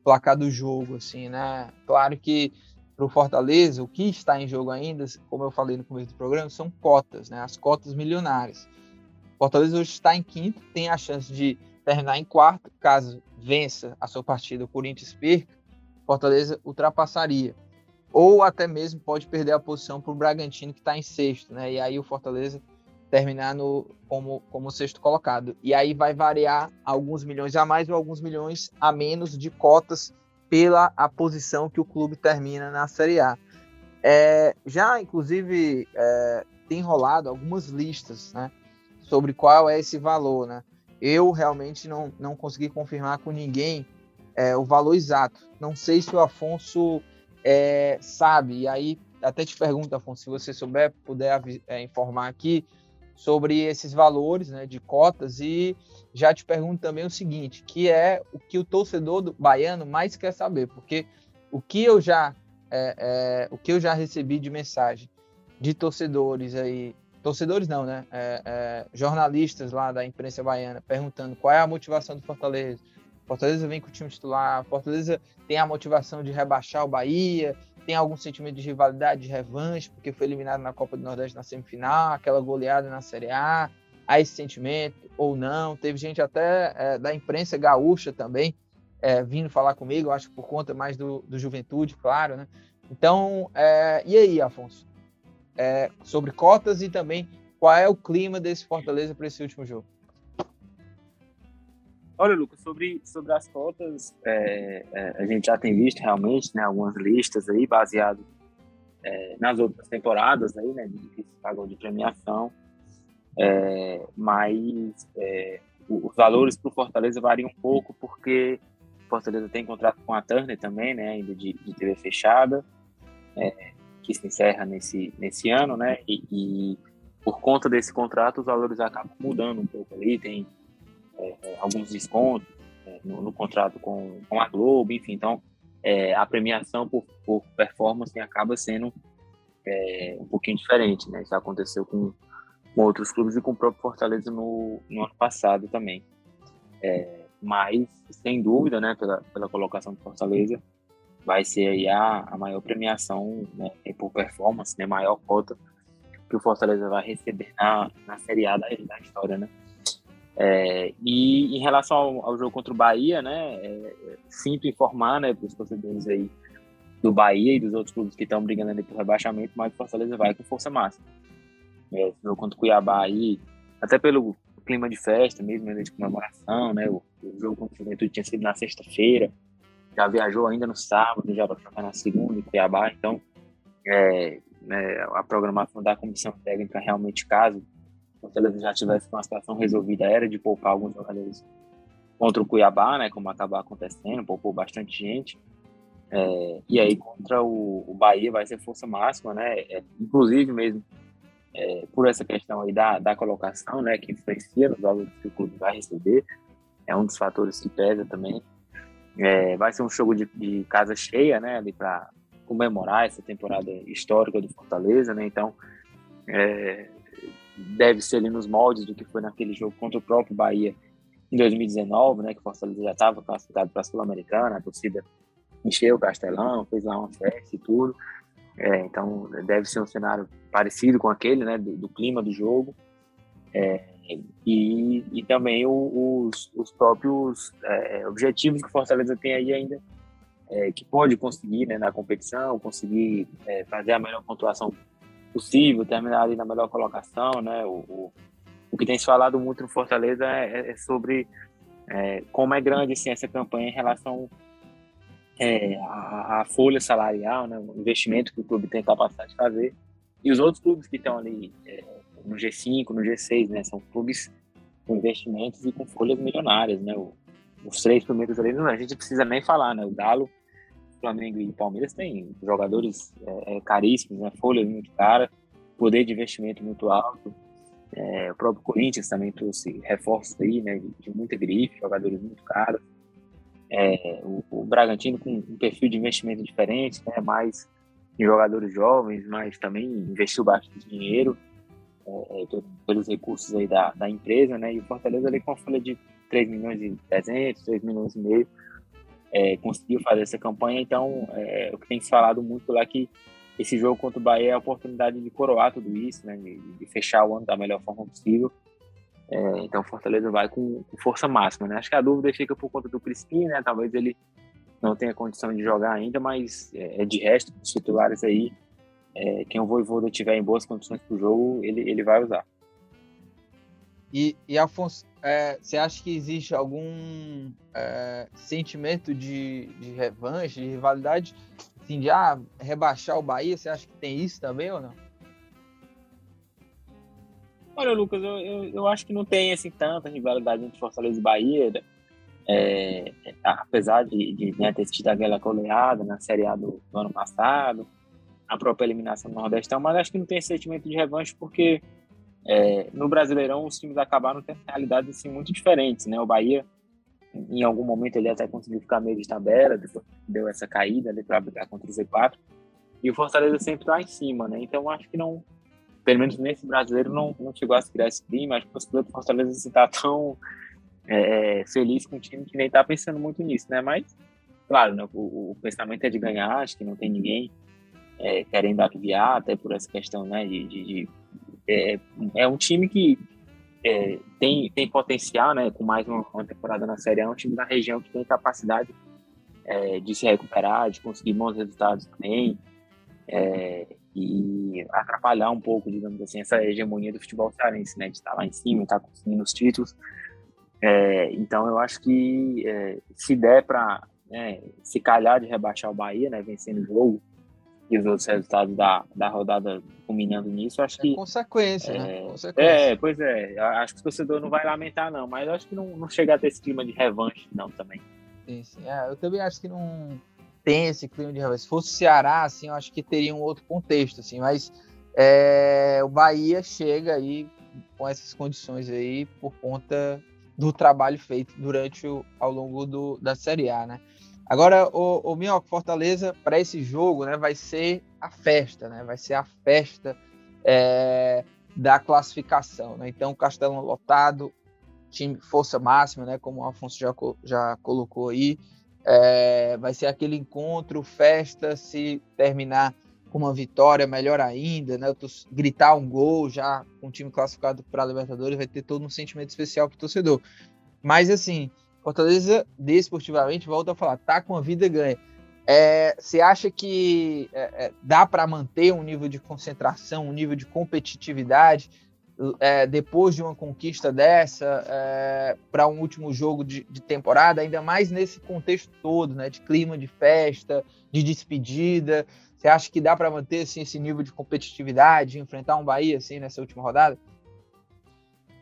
placar do jogo, assim, né? Claro que pro Fortaleza, o que está em jogo ainda, como eu falei no começo do programa, são cotas, né? As cotas milionárias. Fortaleza hoje está em quinto, tem a chance de terminar em quarto, caso vença a sua partida, o Corinthians perca, Fortaleza ultrapassaria ou até mesmo pode perder a posição para o Bragantino, que está em sexto, né? E aí o Fortaleza terminar no, como, como sexto colocado. E aí vai variar alguns milhões a mais ou alguns milhões a menos de cotas pela a posição que o clube termina na Série A. É, já, inclusive, é, tem rolado algumas listas né, sobre qual é esse valor. Né? Eu realmente não, não consegui confirmar com ninguém é, o valor exato. Não sei se o Afonso é, sabe. E aí, até te pergunto, Afonso, se você souber, puder é, informar aqui sobre esses valores né, de cotas e já te pergunto também o seguinte, que é o que o torcedor do baiano mais quer saber, porque o que eu já é, é, o que eu já recebi de mensagem de torcedores aí, torcedores não, né, é, é, jornalistas lá da imprensa baiana perguntando qual é a motivação do Fortaleza, Fortaleza vem com o time titular, Fortaleza tem a motivação de rebaixar o Bahia, tem algum sentimento de rivalidade, de revanche, porque foi eliminado na Copa do Nordeste na semifinal, aquela goleada na Série A, há esse sentimento ou não. Teve gente até é, da imprensa gaúcha também é, vindo falar comigo, acho que por conta mais do, do Juventude, claro, né? Então, é, e aí, Afonso? É, sobre cotas e também qual é o clima desse Fortaleza para esse último jogo? Olha, Lucas, sobre, sobre as cotas, é, é, a gente já tem visto realmente né, algumas listas aí baseado é, nas outras temporadas aí, né, que se pagou de premiação, é, mas é, os valores para o Fortaleza variam um pouco porque o Fortaleza tem contrato com a Turner também, né, ainda de, de TV fechada, é, que se encerra nesse, nesse ano, né, e, e por conta desse contrato os valores acabam mudando um pouco ali, tem alguns descontos é, no, no, contrato com, com a Globo, enfim. Então, é, a premiação por, por performance acaba sendo é, um pouquinho diferente, né? Isso aconteceu com, com outros clubes e com o próprio Fortaleza no, no ano passado também. É, mas, sem dúvida, né, pela, pela colocação do Fortaleza, vai ser aí a, a maior premiação né, por performance, né, maior cota que o Fortaleza vai receber na, na Série A da, da história, né? É, e em relação ao, ao, jogo contra o Bahia, né, é, sinto informar né, para os torcedores aí do Bahia e dos outros clubes que estão brigando ali por rebaixamento, mas o Fortaleza vai com força máxima. É, jogo contra o Cuiabá aí, até pelo clima de festa mesmo, né, de comemoração, né, o, o jogo contra o Juventude tinha sido na sexta-feira, já viajou ainda no sábado, já para jogar na segunda em Cuiabá, então é, né, a programação da comissão técnica realmente, caso Fortaleza já tivesse com a situação resolvida, era de poupar alguns jogadores contra o Cuiabá, né, como acabou acontecendo, poupou bastante gente. É, e aí contra o, o, Bahia vai ser força máxima, né? É, inclusive mesmo é, por essa questão aí da, da colocação, né, que influencia nos jogos que o clube vai receber, é um dos fatores que pesa também. É, vai ser um jogo de, de casa cheia, né, ali para comemorar essa temporada histórica do Fortaleza, né? Então é, deve ser ali nos moldes do que foi naquele jogo contra o próprio Bahia em 2019, né? Que o Fortaleza já estava classificado para a Sul-Americana, a torcida encheu o Castelão, fez lá uma festa e tudo. É, então deve ser um cenário parecido com aquele, né? Do, do clima do jogo. É, e, e também o, os, os próprios é, objetivos que o Fortaleza tem aí ainda é, que pode conseguir né, na competição, conseguir é, fazer a melhor pontuação possível, terminar ali na melhor colocação, né? O, o, o que tem se falado muito no Fortaleza é, é sobre é, como é grande assim, essa campanha em relação é, à, à, folha salarial, né? O investimento que o clube tem capacidade de fazer e os outros clubes que estão ali é, no G5, no G6, né? São clubes com investimentos e com folhas milionárias, né? O, os três primeiros ali, a gente precisa nem falar, né? O Galo Flamengo e Palmeiras têm jogadores é, é, caríssimos, né? folhas muito caras, poder de investimento muito alto. É, o próprio Corinthians também trouxe reforços aí, né, de, de muita grife, jogadores muito caros. É, o, o, Bragantino com um perfil de investimento diferente, né, mais em jogadores jovens, mas também investiu bastante dinheiro é, é pelos recursos aí da, da empresa, né, e o Fortaleza ali com a folha de 3 milhões e 300, 3 milhões e meio, é, conseguiu fazer essa campanha. Então, é, o que tem se falado muito lá é que esse jogo contra o Bahia é a oportunidade de coroar tudo isso, né, de, de fechar o ano da melhor forma possível. É, então, Fortaleza vai com, com, força máxima. Né? Acho que a dúvida fica por conta do Crispim, né? Talvez ele não tenha condição de jogar ainda, mas é, é de resto, os titulares aí, é, quem o Voivoda tiver em boas condições para o jogo, ele, ele vai usar. E, e Afonso, é, você acha que existe algum é, sentimento de, de revanche, de rivalidade, assim, de ah, rebaixar o Bahia? Você acha que tem isso também ou não? Olha, Lucas, eu, eu, eu acho que não tem assim, tanta rivalidade entre Fortaleza e Bahia. Né? É, apesar de, de né, ter tido aquela coleada na Série A do, do, ano passado, a própria eliminação do Nordestão, mas acho que não tem sentimento de revanche porque é, no Brasileirão, os times acabaram tendo realidades assim, muito diferentes, né? O Bahia, em algum momento, ele até conseguiu ficar meio de tabela, depois deu essa caída ali para brigar contra o Z4. E o Fortaleza sempre lá em cima, né? Então, acho que não, pelo menos nesse brasileiro, não, não chegou a se criar esse clima. Acho que o Fortaleza se está tão é, feliz com o time que nem está pensando muito nisso, né? Mas, claro, né, o, o, pensamento é de ganhar, acho que não tem ninguém é, querendo aliviar, até por essa questão né, de, de, de é, é um time que é, tem, tem potencial, né? Com mais uma, uma, temporada na Série A, é um time da região que tem capacidade é, de se recuperar, de conseguir bons resultados também é, e atrapalhar um pouco, digamos assim, essa hegemonia do futebol cearense, né? De estar lá em cima, estar conseguindo os títulos. É, então, eu acho que é, se der para né, se calhar de rebaixar o Bahia, né? Vencendo o jogo, e os outros resultados da, da rodada culminando nisso, acho é que. consequência, né? é, né? Consequência. É, pois é. Acho que o torcedor não vai lamentar, não, mas acho que não, não chega a ter esse clima de revanche, não, também. Sim, sim. É, eu também acho que não tem esse clima de revanche. Se fosse o Ceará, assim, eu acho que teria um outro contexto, assim, mas é, o Bahia chega aí com essas condições aí por conta do trabalho feito durante o, ao longo do, da Série A, né? Agora, o, o Minhoca Fortaleza, para esse jogo, né, vai ser a festa, né? Vai ser a festa é, da classificação, né? Então, Castelão lotado, time força máxima, né? Como o Afonso já, já colocou aí. É, vai ser aquele encontro, festa, se terminar com uma vitória, melhor ainda, né? Gritar um gol já com o time classificado para a Libertadores vai ter todo um sentimento especial para o torcedor. Mas assim, Fortaleza, desportivamente, volta a falar, tá com a vida ganha. É, você acha que é, é, dá para manter um nível de concentração, um nível de competitividade é, depois de uma conquista dessa é, para um último jogo de, de, temporada, ainda mais nesse contexto todo, né, de clima de festa, de despedida. Você acha que dá para manter assim, esse nível de competitividade, enfrentar um Bahia assim nessa última rodada?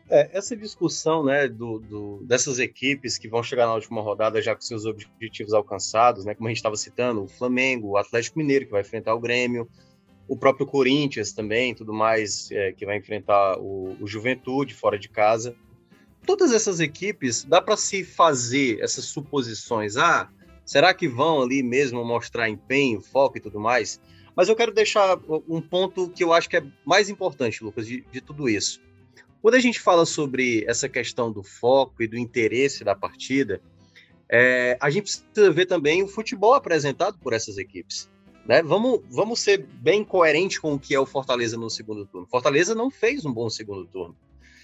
É, essa discussão né, do, do, dessas equipes que vão chegar na última rodada já com seus objetivos alcançados, né, como a gente estava citando, o Flamengo, o Atlético Mineiro, que vai enfrentar o Grêmio, o próprio Corinthians também, tudo mais, é, que vai enfrentar o, o, Juventude fora de casa. Todas essas equipes, dá para se fazer essas suposições. Ah, será que vão ali mesmo mostrar empenho, foco e tudo mais? Mas eu quero deixar um ponto que eu acho que é mais importante, Lucas, de, de tudo isso. Quando a gente fala sobre essa questão do foco e do interesse da partida, é, a gente precisa ver também o futebol apresentado por essas equipes. Né? Vamos, vamos ser bem coerente com o que é o Fortaleza no segundo turno. Fortaleza não fez um bom segundo turno.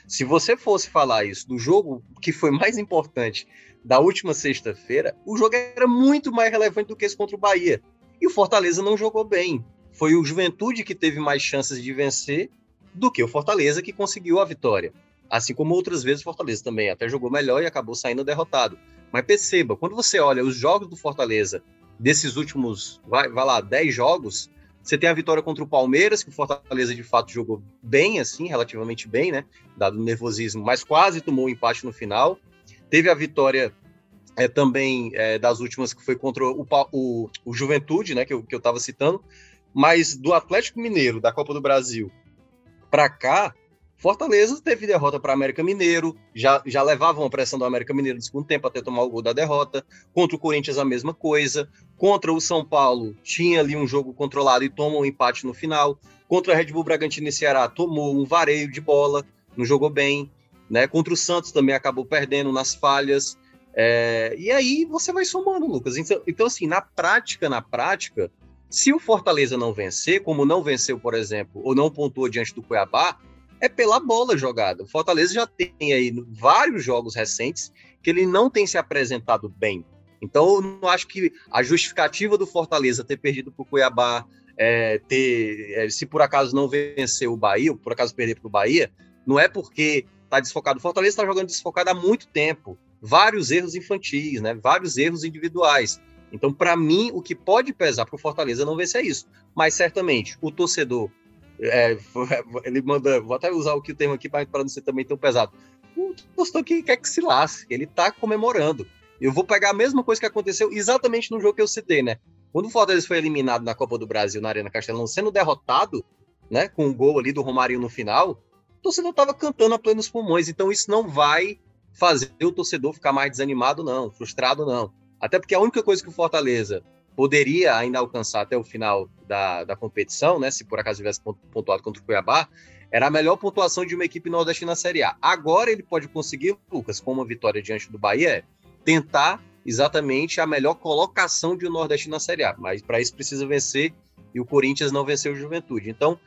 Se você fosse falar isso do jogo que foi mais importante da última sexta-feira, o jogo era muito mais relevante do que esse contra o Bahia. E o Fortaleza não jogou bem. Foi o Juventude que teve mais chances de vencer do que o Fortaleza que conseguiu a vitória. Assim como outras vezes o Fortaleza também até jogou melhor e acabou saindo derrotado. Mas perceba, quando você olha os jogos do Fortaleza desses últimos, vai, vai lá, 10 jogos, você tem a vitória contra o Palmeiras, que o Fortaleza de fato jogou bem, assim, relativamente bem, né? Dado o nervosismo, mas quase tomou o um empate no final. Teve a vitória é, também é, das últimas, que foi contra o, o, o Juventude, né? Que eu, que eu tava citando. Mas do Atlético Mineiro, da Copa do Brasil, para cá, Fortaleza teve derrota para América Mineiro, já, já levavam a pressão do América Mineiro no segundo tempo até tomar o gol da derrota. Contra o Corinthians, a mesma coisa. Contra o São Paulo, tinha ali um jogo controlado e toma um empate no final. Contra a Red Bull Bragantino e Ceará, tomou um vareio de bola, não jogou bem. Né? Contra o Santos também acabou perdendo nas falhas. É... e aí você vai somando, Lucas. Então, então, assim, na prática, na prática, se o Fortaleza não vencer, como não venceu, por exemplo, ou não pontuou diante do Cuiabá, é pela bola jogada. O Fortaleza já tem aí vários jogos recentes que ele não tem se apresentado bem. Então, eu não acho que a justificativa do Fortaleza ter perdido para o Cuiabá, é, ter, é, se por acaso não vencer o Bahia, ou por acaso perder para o Bahia, não é porque está desfocado. O Fortaleza está jogando desfocado há muito tempo. Vários erros infantis, né? vários erros individuais. Então, para mim, o que pode pesar para o Fortaleza não vencer é isso. Mas certamente o torcedor é, ele manda, vou até usar o que o termo aqui para não ser também tão pesado. O torcedor que quer que se lasque, ele está comemorando. Eu vou pegar a mesma coisa que aconteceu exatamente no jogo que eu citei, né? Quando o Fortaleza foi eliminado na Copa do Brasil, na Arena Castelão, sendo derrotado, né, com o gol ali do Romarinho no final, o torcedor estava cantando a plenos pulmões. Então isso não vai fazer o torcedor ficar mais desanimado, não, frustrado, não. Até porque a única coisa que o Fortaleza poderia ainda alcançar até o final da, da competição, né, se por acaso tivesse pontuado contra o Cuiabá, era a melhor pontuação de uma equipe nordestina na Série A. Agora ele pode conseguir, Lucas, com uma vitória diante do Bahia, tentar exatamente a melhor colocação de um nordestino na Série A. Mas para isso precisa vencer e o Corinthians não venceu o Juventude. Então,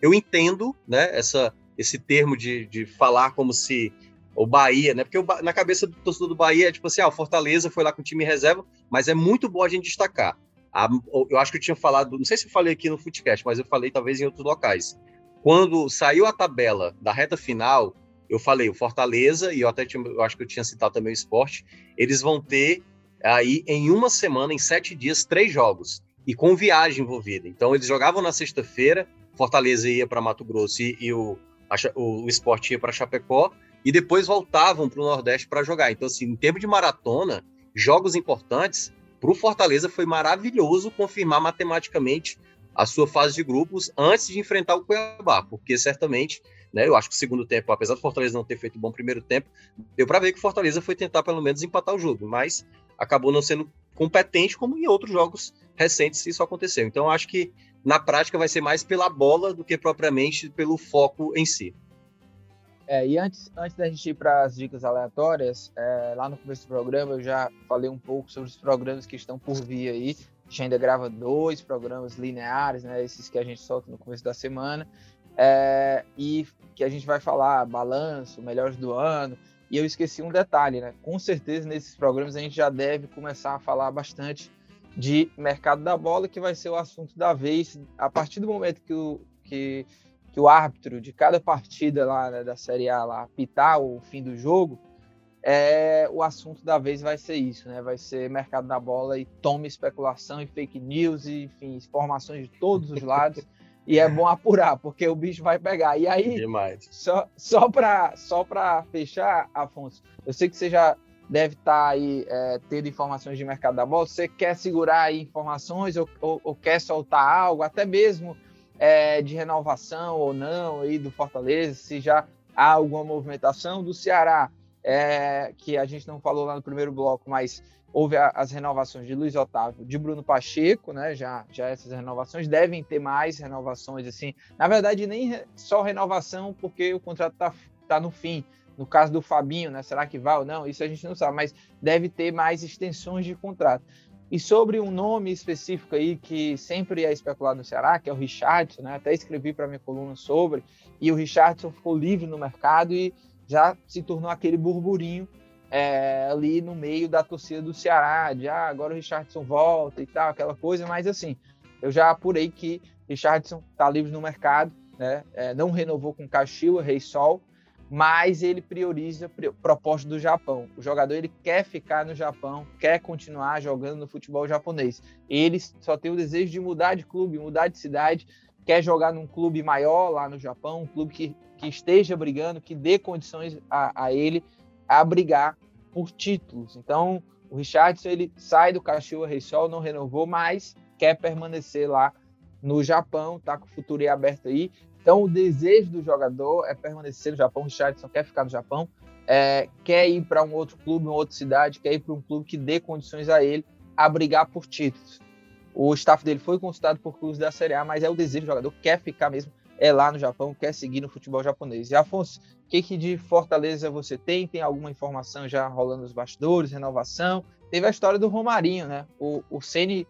eu entendo né, essa, esse termo de, de falar como se o Bahia, né? Porque na cabeça do torcedor do Bahia é tipo assim, ah, o Fortaleza foi lá com o time reserva, mas é muito bom a gente destacar. A, eu acho que eu tinha falado, não sei se eu falei aqui no Footcast, mas eu falei talvez em outros locais. Quando saiu a tabela da reta final, eu falei o Fortaleza, e eu até tinha, eu acho que eu tinha citado também o esporte, eles vão ter aí em uma semana, em sete dias, três jogos, e com viagem envolvida. Então eles jogavam na sexta-feira, Fortaleza ia para Mato Grosso e, e o, a, o, o esporte ia para Chapecó, e depois voltavam para o Nordeste para jogar. Então, assim, em termos de maratona, jogos importantes, para o Fortaleza foi maravilhoso confirmar matematicamente a sua fase de grupos antes de enfrentar o Cuiabá, porque certamente, né, eu acho que o segundo tempo, apesar do Fortaleza não ter feito um bom primeiro tempo, deu para ver que o Fortaleza foi tentar pelo menos empatar o jogo, mas acabou não sendo competente como em outros jogos recentes isso aconteceu. Então, acho que na prática vai ser mais pela bola do que propriamente pelo foco em si. É, e antes, antes da gente ir para as dicas aleatórias, é, lá no começo do programa eu já falei um pouco sobre os programas que estão por vir aí. A gente ainda grava dois programas lineares, né, esses que a gente solta no começo da semana, é, e que a gente vai falar balanço, melhores do ano. E eu esqueci um detalhe, né? Com certeza nesses programas a gente já deve começar a falar bastante de mercado da bola, que vai ser o assunto da vez a partir do momento que o, que que o árbitro de cada partida lá né, da Série A lá apitar o fim do jogo, é, o assunto da vez vai ser isso, né? Vai ser mercado da bola e toma especulação e fake news e, enfim, informações de todos os lados. e é bom apurar, porque o bicho vai pegar. E aí, Demais. só, só para só fechar, Afonso, eu sei que você já deve estar tá aí é, tendo informações de mercado da bola. Você quer segurar aí informações ou, ou, ou quer soltar algo, até mesmo é, de renovação ou não aí do Fortaleza, se já há alguma movimentação do Ceará é, que a gente não falou lá no primeiro bloco, mas houve a, as renovações de Luiz Otávio, de Bruno Pacheco, né? Já, já essas renovações devem ter mais renovações assim. Na verdade, nem só renovação, porque o contrato está tá no fim. No caso do Fabinho, né? Será que vai ou não? Isso a gente não sabe, mas deve ter mais extensões de contrato. E sobre um nome específico aí que sempre é especulado no Ceará, que é o Richardson, né? Até escrevi para minha coluna sobre, e o Richardson ficou livre no mercado e já se tornou aquele burburinho é, ali no meio da torcida do Ceará, de ah, agora o Richardson volta e tal, aquela coisa, mas assim, eu já apurei que Richardson está livre no mercado, né? É, não renovou com Caxiwa, Rei Sol, mas ele prioriza proposta do Japão. O jogador ele quer ficar no Japão, quer continuar jogando no futebol japonês. Ele só tem o desejo de mudar de clube, mudar de cidade, quer jogar num clube maior lá no Japão, um clube que que esteja brigando, que dê condições a, a ele a brigar por títulos. Então, o Richardson ele sai do Caxiwa Reysol, não renovou, mas quer permanecer lá no Japão, tá com o futuro aberto aí. Então, o desejo do jogador é permanecer no Japão. O Richardson quer ficar no Japão, é, quer ir para um outro clube, uma outra cidade, quer ir para um clube que dê condições a ele a brigar por títulos. O staff dele foi consultado por clubes da Série A, mas é o desejo do jogador, quer ficar mesmo é lá no Japão, quer seguir no futebol japonês. E Afonso, o que, que de Fortaleza você tem? Tem alguma informação já rolando nos bastidores, renovação? Teve a história do Romarinho, né? O, o Ceni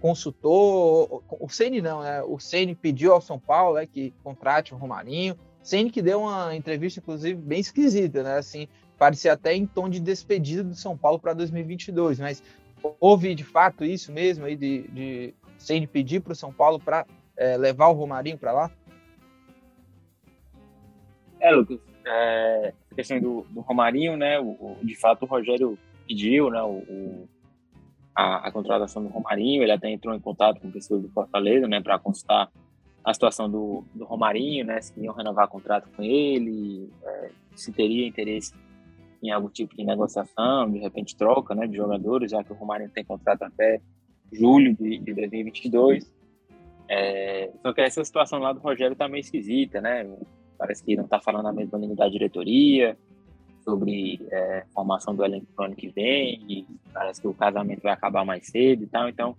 consultou, o Ceni não, né? O Ceni pediu ao São Paulo né, que contrate o Romarinho. Ceni que deu uma entrevista, inclusive, bem esquisita, né? Assim, parecia até em tom de despedida do São Paulo para 2022, mas houve de fato isso mesmo aí de, de Ceni pedir para o São Paulo para é, eh, levar o Romarinho para lá? É, Lucas, é, a questão do, do Romarinho, né? O, o, de fato, o Rogério pediu, né? O, a, a, contratação do Romarinho, ele até entrou em contato com pessoas do Fortaleza, né? Para constar a situação do, do Romarinho, né? Se iam renovar contrato com ele, é, se teria interesse em algum tipo de negociação, de repente troca, né? De jogadores, já que o Romarinho tem contrato até julho de, de 2022. É, só que essa situação lá do Rogério tá meio esquisita, né? Parece que não está falando a mesma língua da diretoria sobre é, formação do elenco ano que vem. E parece que o casamento vai acabar mais cedo e tal. Então,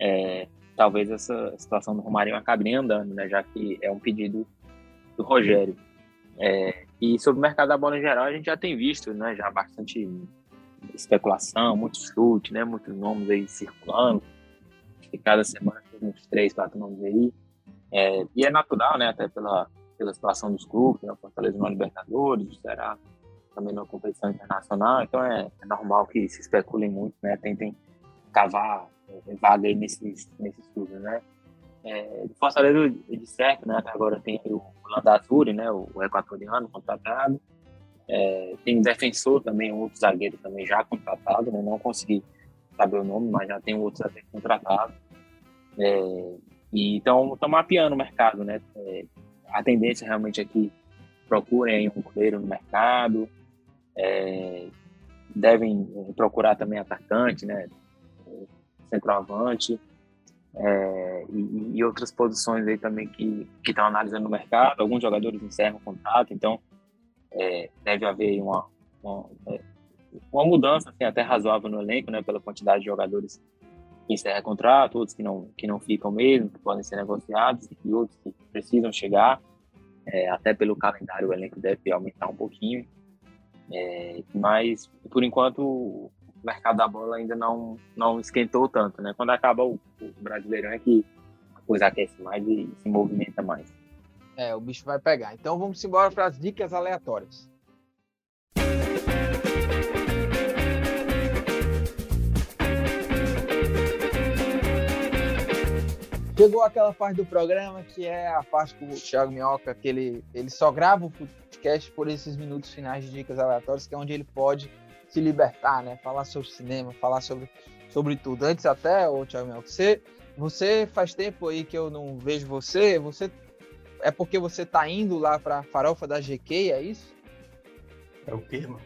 é, talvez essa situação do Romarinho acabe andando, né? Já que é um pedido do Rogério. É, e sobre o mercado da bola em geral, a gente já tem visto, né? Já bastante especulação, muito chute, né? Muitos nomes aí circulando. E cada semana tem uns três, quatro nomes aí. É, e é natural, né? Até pela pela situação dos clubes, né? o Fortaleza no Libertadores, o também na competição internacional, então é, é, normal que se especulem muito, né? Tentem cavar é, vaga aí nesses, nesses clubes, né? É, do Fortaleza, de certo, né? Agora tem o Landazuri, né? O, o equatoriano contratado. É, tem um defensor também, um outro zagueiro também já contratado, né? Não consegui saber o nome, mas já tem um outro zagueiro contratado. É, e então, estão mapeando o mercado, né? É, a tendência realmente é que procurem um goleiro no mercado, é, devem procurar também atacante, né, centroavante, é, e, e, outras posições aí também que estão analisando no mercado. Alguns jogadores encerram o contrato, então é, deve haver uma, uma, é, uma, mudança assim, até razoável no elenco, né, pela quantidade de jogadores que encerram contrato, outros que não, que não ficam mesmo, que podem ser negociados, e outros que precisam chegar. É, até pelo calendário, o elenco deve aumentar um pouquinho. É, mas, por enquanto, o mercado da bola ainda não, não esquentou tanto. Né? Quando acaba o, o Brasileirão é que a coisa aquece mais e se movimenta mais. É, o bicho vai pegar. Então vamos embora para as dicas aleatórias. Chegou aquela parte do programa que é a parte com o Thiago Minhoca, que ele, ele só grava o podcast por esses minutos finais de dicas aleatórias, que é onde ele pode se libertar, né? Falar sobre cinema, falar sobre, sobre tudo. Antes até, ô Thiago Minhoca, você, você faz tempo aí que eu não vejo você, você é porque você tá indo lá pra farofa da GK, é isso? É o quê, mano?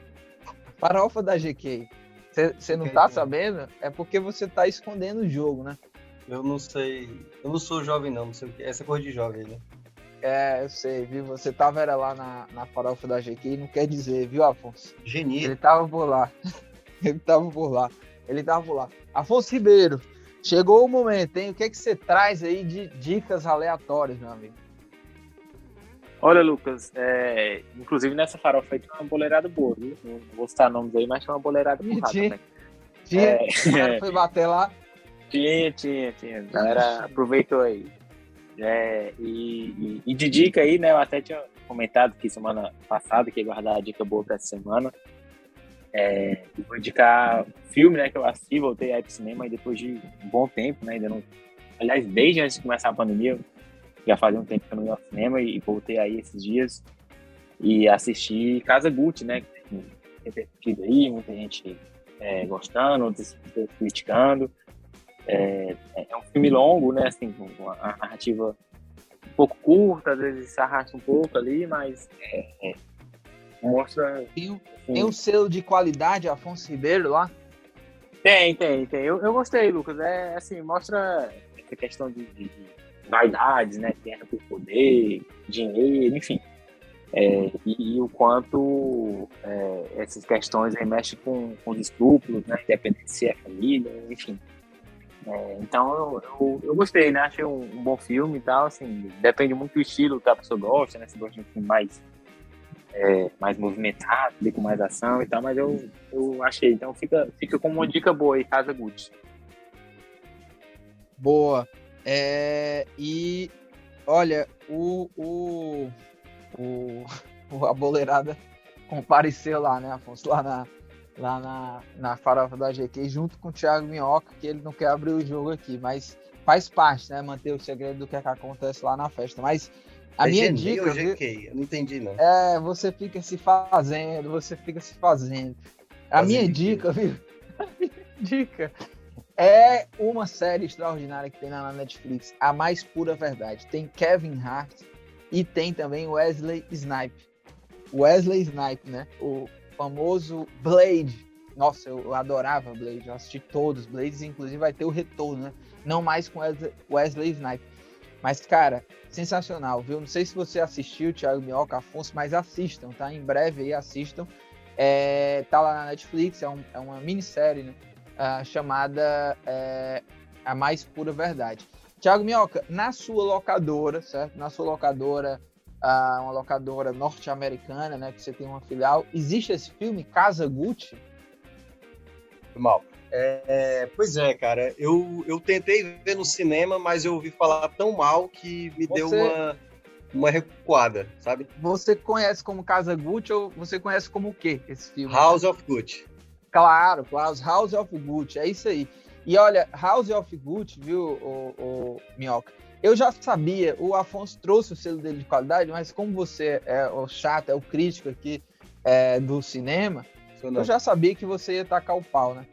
Farofa da GK. Você não tá sabendo? É porque você tá escondendo o jogo, né? Eu não sei. Eu não sou jovem, não. Não sei o que. Essa coisa de jovem, né? É, eu sei, viu? Você tava era lá na, na farofa da GQ e não quer dizer, viu, Afonso? Geni. Ele tava por lá. Ele tava por lá. Ele tava por lá. Afonso Ribeiro, chegou o momento, hein? O que é que você traz aí de dicas aleatórias, meu amigo? Olha, Lucas, é, inclusive nessa farofa aí tinha uma boleirada boa, viu? Não vou citar nomes aí, mas tinha uma boleirada porrada tinha, também. Tinha, É. o cara foi bater lá. Tinha, tinha, tinha. A galera aproveitou aí. É, e, e- e de dica aí, né? Eu até tinha comentado que semana passada que ia guardar a dica boa pra essa semana. É, vou indicar filme, né? Que eu assisti, voltei aí pro cinema e depois de um bom tempo, né? Ainda não. Aliás, desde antes de começar a pandemia, já fazia um tempo que eu não ia ao cinema e voltei aí esses dias e assisti Casa Gucci, né? Que tem repercutido aí, muita gente é, gostando, outras pessoas criticando. É, é um filme longo, né? Assim, com uma a narrativa um pouco curta, às vezes se arrasta um pouco ali, mas é, é, mostra. Tem, assim, tem um selo de qualidade, Afonso Ribeiro lá. Tem, tem, tem. Eu, eu gostei, Lucas. É assim, mostra essa questão de, de- de vaidades, né? Guerra por poder, dinheiro, enfim. É, e, e o quanto é, essas questões aí mexem com, com os estupros, né? Independente se é família, enfim. É, então eu, eu, eu gostei, né? Achei um, um bom filme e tal, assim, depende muito do estilo que a pessoa gosta, né? Se gosta de um filme mais, é, mais movimentado, com mais ação e tal, mas eu, eu achei. Então fica, fica como uma dica boa aí, Casa Gucci. Boa. É, e olha, o, o, o, o- boleirada compareceu lá, né, Afonso? Lá na, lá na, na farofa da GQ, junto com o Thiago Minhoca, que ele não quer abrir o jogo aqui, mas faz parte, né? Manter o segredo do que, é que acontece lá na festa. Mas a é minha Geni dica. ou? Eu não entendi, não. É, você fica se fazendo, você fica se fazendo. A Fazendo minha dica, viu? A minha dica é uma série extraordinária que tem lá na Netflix, A Mais Pura Verdade. Tem Kevin Hart e tem também Wesley Snipe. Wesley Snipe, né? O famoso Blade. Nossa, eu adorava Blade, eu assisti todos os Blades, inclusive vai ter o retorno, né? Não mais com Wesley, Wesley Snipe. Mas, cara, sensacional, viu? Não sei se você assistiu, Thiago Minhoca, Afonso, mas assistam, tá? Em breve aí assistam. É, tá lá na Netflix, é, um- é uma minissérie, né? Ah, chamada é, A Mais Pura Verdade. Thiago Minhoca, na sua locadora, certo? Na sua locadora, uma locadora norte-americana, né? Que você tem uma filial, existe esse filme, Casa Gucci? Mal. É, pois é, cara. Eu, eu tentei ver no cinema, mas eu ouvi falar tão mal que me deu Você- uma, uma recuada, sabe? Você conhece como Casa Gucci ou você conhece como o quê, esse filme? House of Gucci. Claro, claro, House of Gucci, é isso aí. E olha, House of Gucci, viu, o, o Minhoca? Eu já sabia, o Afonso trouxe o selo dele de qualidade, mas como você é o chato, é o crítico aqui é, do cinema, eu já sabia que você ia tacar o pau, né?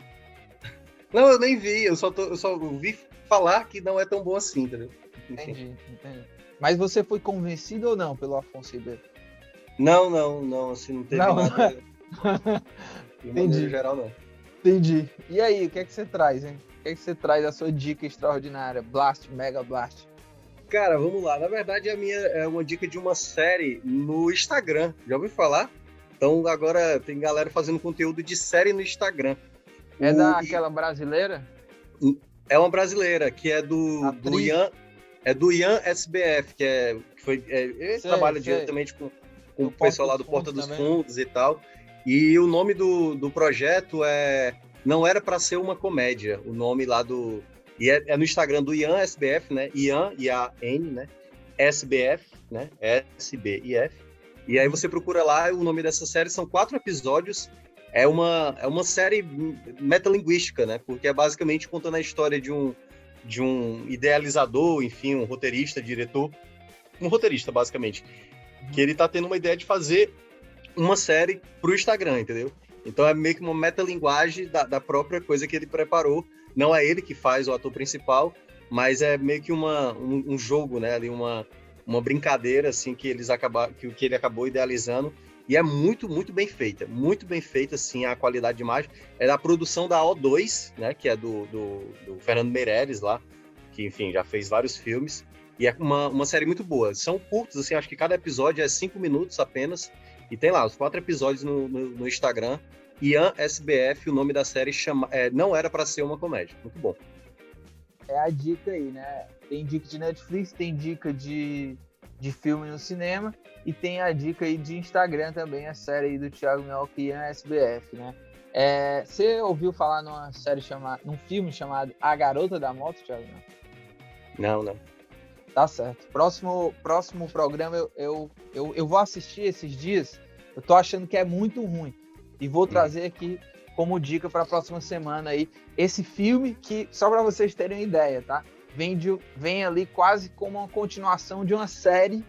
Não, eu nem vi. Eu só, tô, eu só ouvi falar que não é tão bom assim, entendeu? Entendi, entendi. Mas você foi convencido ou não pelo Afonso Ribeiro? Não, não, não. Assim, não teve Não. nada. Entendi. geral, não. Entendi. E aí, o que é que você traz, hein? O que é que você traz da sua dica extraordinária? Blast, Mega Blast. Cara, vamos lá. Na verdade, a minha é uma dica de uma série no Instagram. Já ouviu falar? Então agora tem galera fazendo conteúdo de série no Instagram. É O- daquela brasileira? É uma brasileira, que é do, Atriz? do Ian. É do Ian SBF, que é. Que foi, é, ele Sei, trabalha sei. diretamente com, com o pessoal lá do Porta dos também. Fundos e tal. E o nome do, do projeto é. Não era para ser uma comédia. O nome lá do. E é, é no Instagram do Ian SBF, né? Ian, I-A-N, né? SBF, né? S-B-I-F. E aí você procura lá, o nome dessa série são quatro episódios. É uma, é uma série metalinguística, né? Porque é basicamente contando a história de um, de um idealizador, enfim, um roteirista, diretor, um roteirista, basicamente, que ele tá tendo uma ideia de fazer uma série pro Instagram, entendeu? Então é meio que uma metalinguagem da, da própria coisa que ele preparou. Não é ele que faz o ator principal, mas é meio que uma, um, um jogo, né? Ali uma, uma brincadeira assim que eles acabaram, que, que ele acabou idealizando e é muito, muito bem feita. Muito bem feita, assim, a qualidade de imagem. É da produção da O2, né? Que é do, do, do Fernando Meirelles lá, que, enfim, já fez vários filmes. E é uma, uma série muito boa. São curtos, assim, acho que cada episódio é cinco minutos apenas. E tem lá os quatro episódios no, no, no Instagram. Ian SBF, o nome da série, chama, é, não era para ser uma comédia. Muito bom. É a dica aí, né? Tem dica de Netflix, tem dica de de filme no cinema e tem a dica aí de Instagram também, a série aí do Thiago Minhoca e a SBF, né? É, você ouviu falar numa série chamada, num filme chamado A Garota da Moto, Thiago? Não, não. Tá certo. Próximo, próximo programa eu, eu, eu, eu vou assistir esses dias. Eu tô achando que é muito ruim. E vou hum. trazer aqui como dica para a próxima semana aí esse filme que, só para vocês terem uma ideia, tá? vem, de, vem ali quase como uma continuação de uma série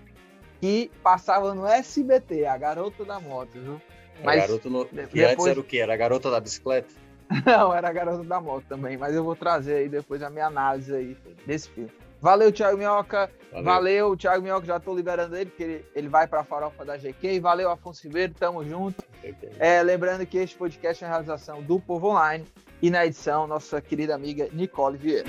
que passava no SBT, A Garota da Moto, viu? Mas, a garota no... depois... E antes era o quê? Era a Garota da Bicicleta? Não, era a Garota da Moto também, mas eu vou trazer aí depois a minha análise aí desse filme. Valeu, Thiago Minhoca. Valeu, valeu Thiago Minhoca, já tô liberando ele, porque ele, ele vai para a farofa da GQ. Valeu, Afonso Ribeiro, tamo junto. É, lembrando que este podcast é a realização do Povo Online e na edição, nossa querida amiga Nicole Vieira.